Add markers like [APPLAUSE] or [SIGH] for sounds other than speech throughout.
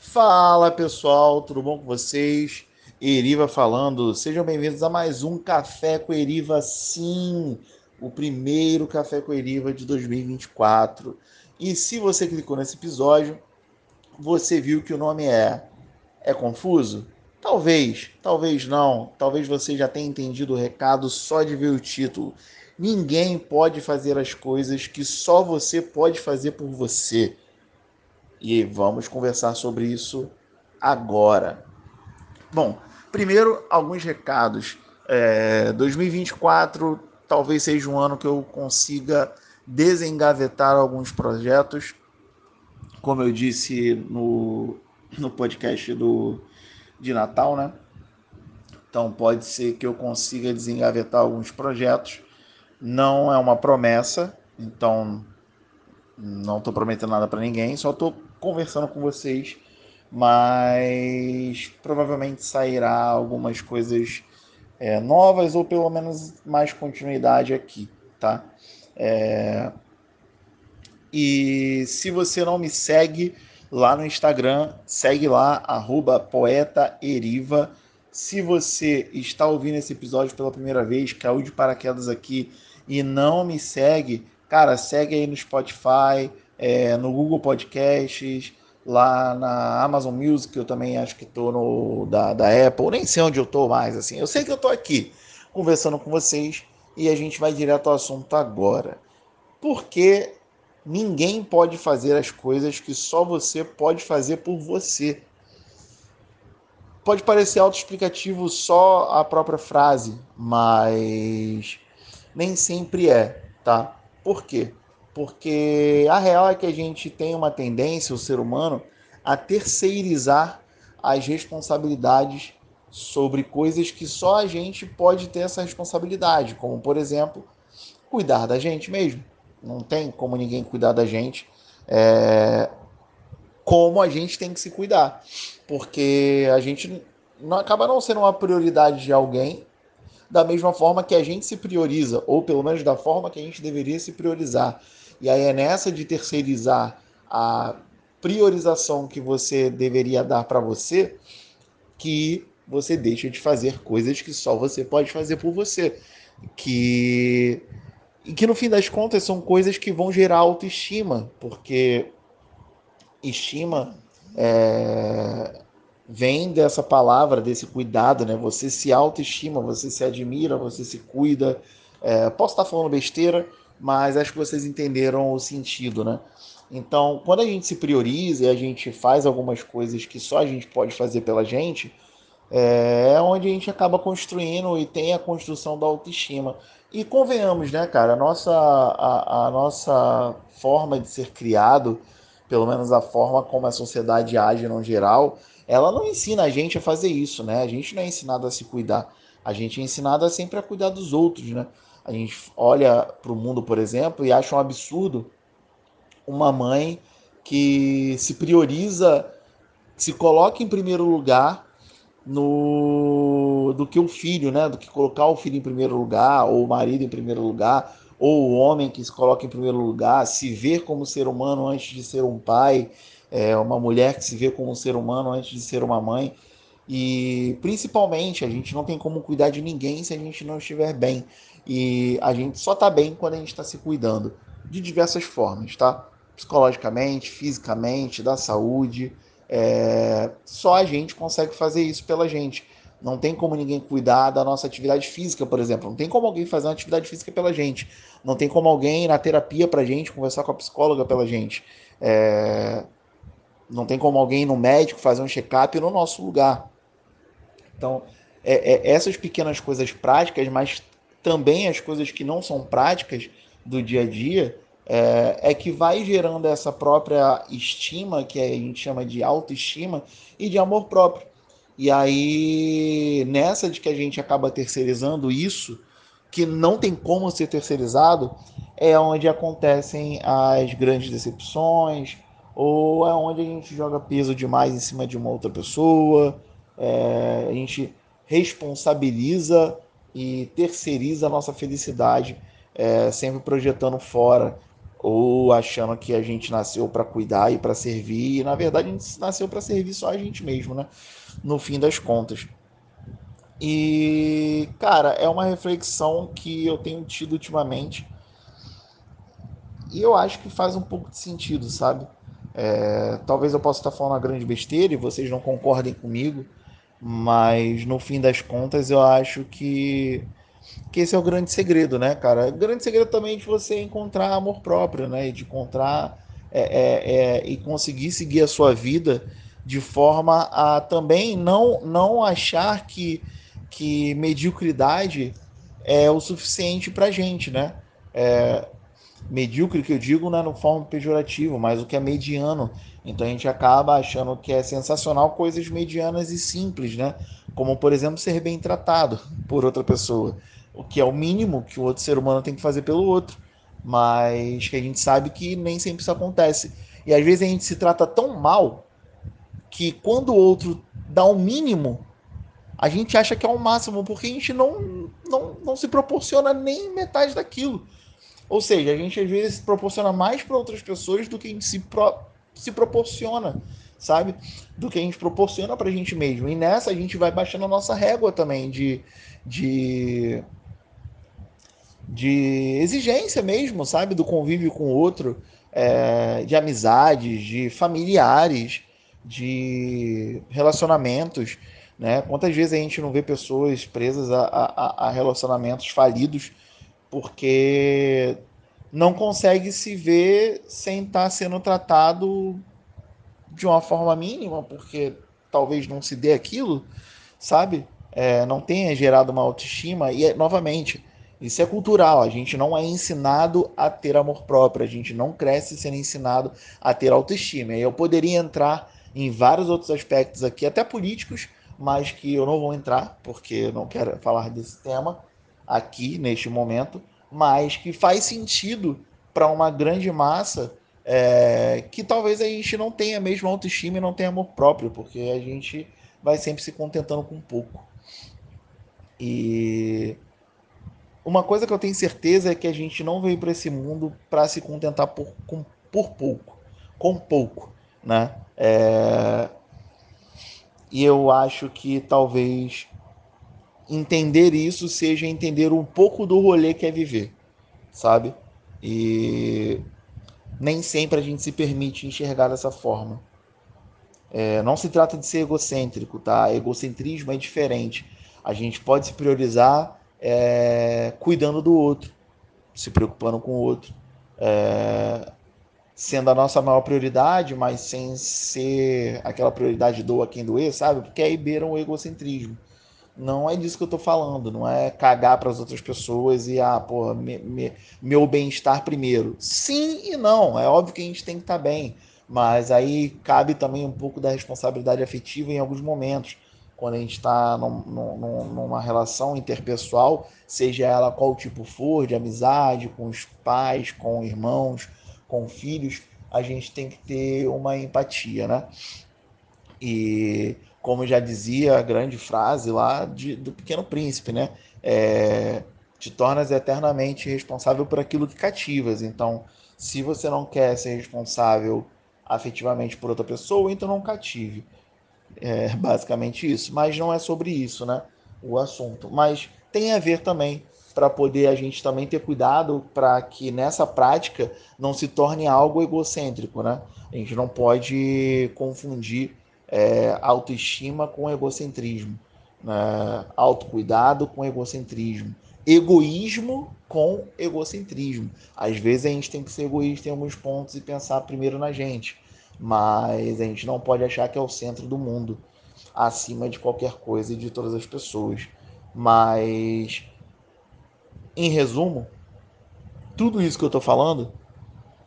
Fala pessoal, tudo bom com vocês? Eriva falando, sejam bem-vindos a mais um Café com Eriva, sim, o primeiro Café com Eriva de 2024. E se você clicou nesse episódio, você viu que o nome é é confuso? Talvez, talvez não. Talvez você já tenha entendido o recado só de ver o título. Ninguém pode fazer as coisas que só você pode fazer por você. E vamos conversar sobre isso agora. Bom, primeiro alguns recados. É, 2024 talvez seja um ano que eu consiga desengavetar alguns projetos. Como eu disse no, no podcast do, de Natal, né? Então pode ser que eu consiga desengavetar alguns projetos. Não é uma promessa, então não estou prometendo nada para ninguém, só estou conversando com vocês, mas provavelmente sairá algumas coisas é, novas ou pelo menos mais continuidade aqui, tá? É... E se você não me segue lá no Instagram, segue lá, poetaeriva. Se você está ouvindo esse episódio pela primeira vez, caiu de paraquedas aqui e não me segue, cara, segue aí no Spotify, é, no Google Podcasts, lá na Amazon Music, eu também acho que estou no da, da Apple, nem sei onde eu estou mais, assim. Eu sei que eu estou aqui conversando com vocês e a gente vai direto ao assunto agora. Porque ninguém pode fazer as coisas que só você pode fazer por você. Pode parecer autoexplicativo só a própria frase, mas nem sempre é, tá? Por quê? Porque a real é que a gente tem uma tendência, o ser humano, a terceirizar as responsabilidades sobre coisas que só a gente pode ter essa responsabilidade, como por exemplo, cuidar da gente mesmo. Não tem como ninguém cuidar da gente. É... Como a gente tem que se cuidar. Porque a gente não acaba não sendo uma prioridade de alguém da mesma forma que a gente se prioriza, ou pelo menos da forma que a gente deveria se priorizar. E aí é nessa de terceirizar a priorização que você deveria dar para você que você deixa de fazer coisas que só você pode fazer por você. Que e que no fim das contas são coisas que vão gerar autoestima, porque estima é, vem dessa palavra, desse cuidado, né? Você se autoestima, você se admira, você se cuida. É, posso estar falando besteira, mas acho que vocês entenderam o sentido, né? Então, quando a gente se prioriza e a gente faz algumas coisas que só a gente pode fazer pela gente, é, é onde a gente acaba construindo e tem a construção da autoestima. E convenhamos, né, cara, a nossa, a, a nossa forma de ser criado, pelo menos a forma como a sociedade age no geral, ela não ensina a gente a fazer isso, né? A gente não é ensinado a se cuidar. A gente é ensinado a sempre a cuidar dos outros, né? A gente olha para o mundo, por exemplo, e acha um absurdo uma mãe que se prioriza, se coloca em primeiro lugar no do que o filho, né? Do que colocar o filho em primeiro lugar, ou o marido em primeiro lugar, ou o homem que se coloca em primeiro lugar, se ver como ser humano antes de ser um pai, é, uma mulher que se vê como ser humano antes de ser uma mãe. E principalmente, a gente não tem como cuidar de ninguém se a gente não estiver bem. E a gente só está bem quando a gente está se cuidando, de diversas formas, tá? Psicologicamente, fisicamente, da saúde. É... Só a gente consegue fazer isso pela gente. Não tem como ninguém cuidar da nossa atividade física, por exemplo. Não tem como alguém fazer uma atividade física pela gente. Não tem como alguém ir na terapia pra gente, conversar com a psicóloga pela gente. É... Não tem como alguém ir no médico fazer um check-up no nosso lugar. Então, é, é, essas pequenas coisas práticas, mas também as coisas que não são práticas do dia a dia, é, é, que vai gerando essa própria estima, que a gente chama de autoestima, e de amor próprio. E aí, nessa de que a gente acaba terceirizando isso, que não tem como ser terceirizado, é onde acontecem as grandes decepções, ou é onde a gente joga peso demais em cima de uma outra pessoa, é, a gente responsabiliza e terceiriza a nossa felicidade, é, sempre projetando fora ou achando que a gente nasceu para cuidar e para servir, e na verdade a gente nasceu para servir só a gente mesmo, né? No fim das contas. E, cara, é uma reflexão que eu tenho tido ultimamente. E eu acho que faz um pouco de sentido, sabe? É, talvez eu possa estar falando uma grande besteira e vocês não concordem comigo, mas no fim das contas eu acho que, que esse é o grande segredo, né, cara? O grande segredo também é de você encontrar amor próprio, né? E de encontrar é, é, é, e conseguir seguir a sua vida de forma a também não, não achar que, que mediocridade é o suficiente pra gente, né? É, medíocre que eu digo não é no forma pejorativa, mas o que é mediano. Então a gente acaba achando que é sensacional coisas medianas e simples, né? Como, por exemplo, ser bem tratado [LAUGHS] por outra pessoa, o que é o mínimo que o outro ser humano tem que fazer pelo outro, mas que a gente sabe que nem sempre isso acontece. E às vezes a gente se trata tão mal que quando o outro dá o mínimo, a gente acha que é o máximo, porque a gente não, não, não se proporciona nem metade daquilo. Ou seja, a gente às vezes proporciona mais para outras pessoas do que a gente se, pro, se proporciona, sabe? Do que a gente proporciona para a gente mesmo. E nessa a gente vai baixando a nossa régua também de, de, de exigência mesmo, sabe? Do convívio com o outro, é, de amizades, de familiares, de relacionamentos. Né? Quantas vezes a gente não vê pessoas presas a, a, a relacionamentos falidos porque não consegue se ver sem estar sendo tratado de uma forma mínima, porque talvez não se dê aquilo, sabe? É, não tenha gerado uma autoestima. E, novamente, isso é cultural. A gente não é ensinado a ter amor próprio. A gente não cresce sendo ensinado a ter autoestima. E eu poderia entrar em vários outros aspectos aqui, até políticos, mas que eu não vou entrar, porque eu não quero falar desse tema aqui neste momento, mas que faz sentido para uma grande massa é, que talvez a gente não tenha mesmo autoestima e não tenha amor próprio, porque a gente vai sempre se contentando com pouco. E uma coisa que eu tenho certeza é que a gente não veio para esse mundo para se contentar por, com, por pouco, com pouco, né? É... E eu acho que talvez entender isso seja entender um pouco do rolê que é viver, sabe? E nem sempre a gente se permite enxergar dessa forma. É, não se trata de ser egocêntrico, tá? Egocentrismo é diferente. A gente pode se priorizar é, cuidando do outro, se preocupando com o outro, é, sendo a nossa maior prioridade, mas sem ser aquela prioridade doa quem doer, sabe? Porque aí beira o egocentrismo. Não é disso que eu tô falando, não é cagar para as outras pessoas e, ah, porra, me, me, meu bem-estar primeiro. Sim e não, é óbvio que a gente tem que estar tá bem, mas aí cabe também um pouco da responsabilidade afetiva em alguns momentos. Quando a gente está num, num, numa relação interpessoal, seja ela qual tipo for, de amizade, com os pais, com irmãos, com filhos, a gente tem que ter uma empatia, né? E como já dizia a grande frase lá de, do Pequeno Príncipe, né? É, te tornas eternamente responsável por aquilo que cativas. Então, se você não quer ser responsável afetivamente por outra pessoa, então não cative. É basicamente isso. Mas não é sobre isso, né? O assunto. Mas tem a ver também para poder a gente também ter cuidado para que nessa prática não se torne algo egocêntrico, né? A gente não pode confundir é, autoestima com egocentrismo, né? autocuidado com egocentrismo, egoísmo com egocentrismo. Às vezes a gente tem que ser egoísta em alguns pontos e pensar primeiro na gente, mas a gente não pode achar que é o centro do mundo, acima de qualquer coisa e de todas as pessoas. Mas, em resumo, tudo isso que eu estou falando,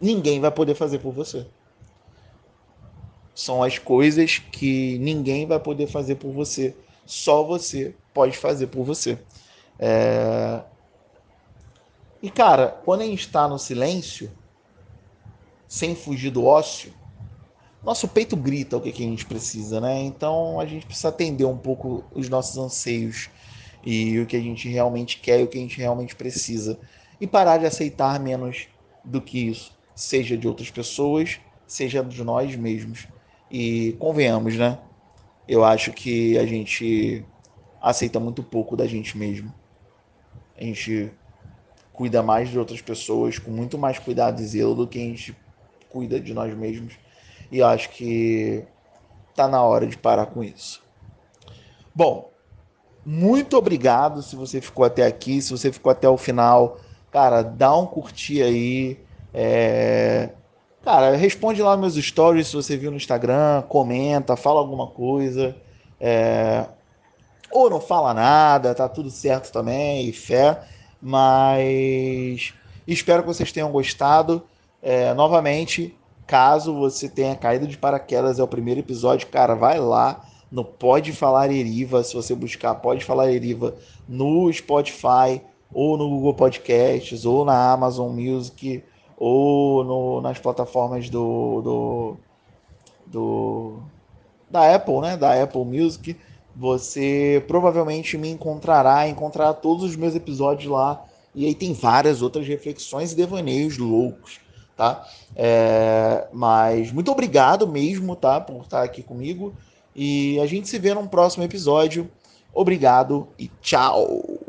ninguém vai poder fazer por você são as coisas que ninguém vai poder fazer por você. Só você pode fazer por você. É... E cara, quando a gente está no silêncio, sem fugir do ócio, nosso peito grita o que, que a gente precisa, né? Então a gente precisa atender um pouco os nossos anseios e o que a gente realmente quer e o que a gente realmente precisa. E parar de aceitar menos do que isso. seja de outras pessoas, seja de nós mesmos. E convenhamos, né? Eu acho que a gente aceita muito pouco da gente mesmo. A gente cuida mais de outras pessoas com muito mais cuidado e zelo do que a gente cuida de nós mesmos. E eu acho que tá na hora de parar com isso. Bom, muito obrigado se você ficou até aqui, se você ficou até o final. Cara, dá um curtir aí. É... Cara, responde lá meus stories se você viu no Instagram, comenta, fala alguma coisa. É... Ou não fala nada, tá tudo certo também, fé. Mas espero que vocês tenham gostado. É, novamente, caso você tenha caído de paraquedas, é o primeiro episódio, cara, vai lá no Pode Falar Eriva, se você buscar Pode Falar Eriva no Spotify, ou no Google Podcasts, ou na Amazon Music, ou no, nas plataformas do, do, do, da Apple, né? Da Apple Music. Você provavelmente me encontrará, encontrará todos os meus episódios lá. E aí tem várias outras reflexões e devaneios loucos, tá? É, mas muito obrigado mesmo, tá? Por estar aqui comigo. E a gente se vê num próximo episódio. Obrigado e tchau!